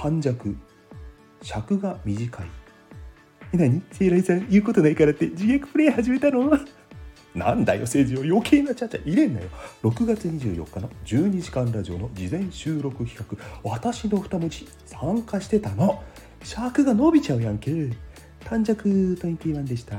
短尺。尺が短い。え何？セイライさん言うことないからって。自虐プレイ始めたの？なんだよ政治を。余計なちゃちゃ入れんなよ。6月24日の12時間ラジオの事前収録企画。私の二文字参加してたの。尺が伸びちゃうやんけ。短尺21でした。